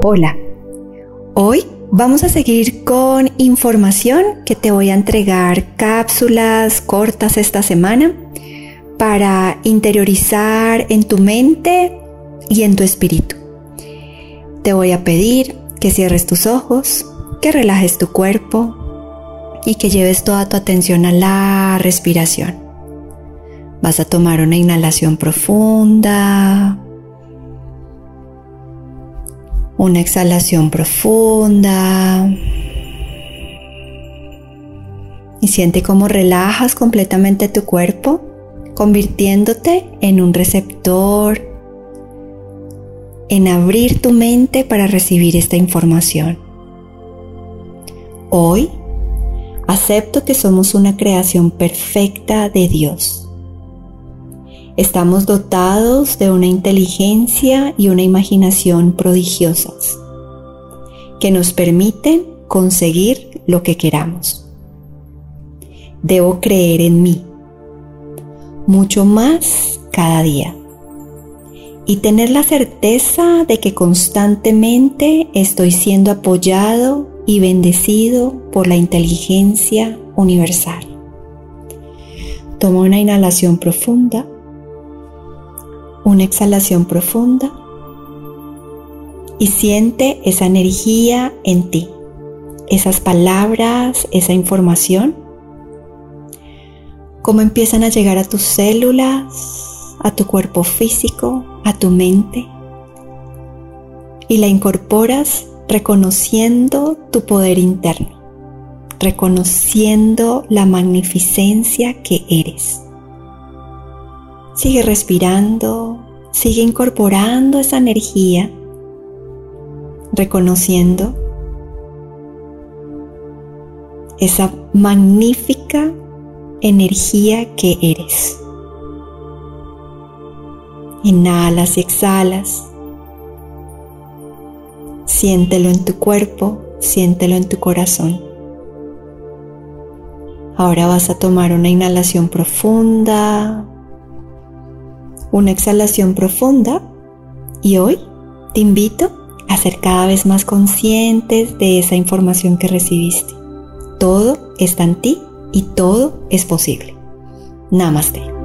Hola, hoy vamos a seguir con información que te voy a entregar cápsulas cortas esta semana para interiorizar en tu mente y en tu espíritu. Te voy a pedir que cierres tus ojos, que relajes tu cuerpo y que lleves toda tu atención a la respiración. Vas a tomar una inhalación profunda, una exhalación profunda. Y siente cómo relajas completamente tu cuerpo, convirtiéndote en un receptor, en abrir tu mente para recibir esta información. Hoy acepto que somos una creación perfecta de Dios Estamos dotados de una inteligencia y una imaginación prodigiosas que nos permiten conseguir lo que queramos. Debo creer en mí mucho más cada día y tener la certeza de que constantemente estoy siendo apoyado y bendecido por la inteligencia universal. Toma una inhalación profunda una exhalación profunda y siente esa energía en ti, esas palabras, esa información, cómo empiezan a llegar a tus células, a tu cuerpo físico, a tu mente, y la incorporas reconociendo tu poder interno, reconociendo la magnificencia que eres. Sigue respirando, sigue incorporando esa energía, reconociendo esa magnífica energía que eres. Inhalas y exhalas. Siéntelo en tu cuerpo, siéntelo en tu corazón. Ahora vas a tomar una inhalación profunda una exhalación profunda y hoy te invito a ser cada vez más conscientes de esa información que recibiste. Todo está en ti y todo es posible. Namaste.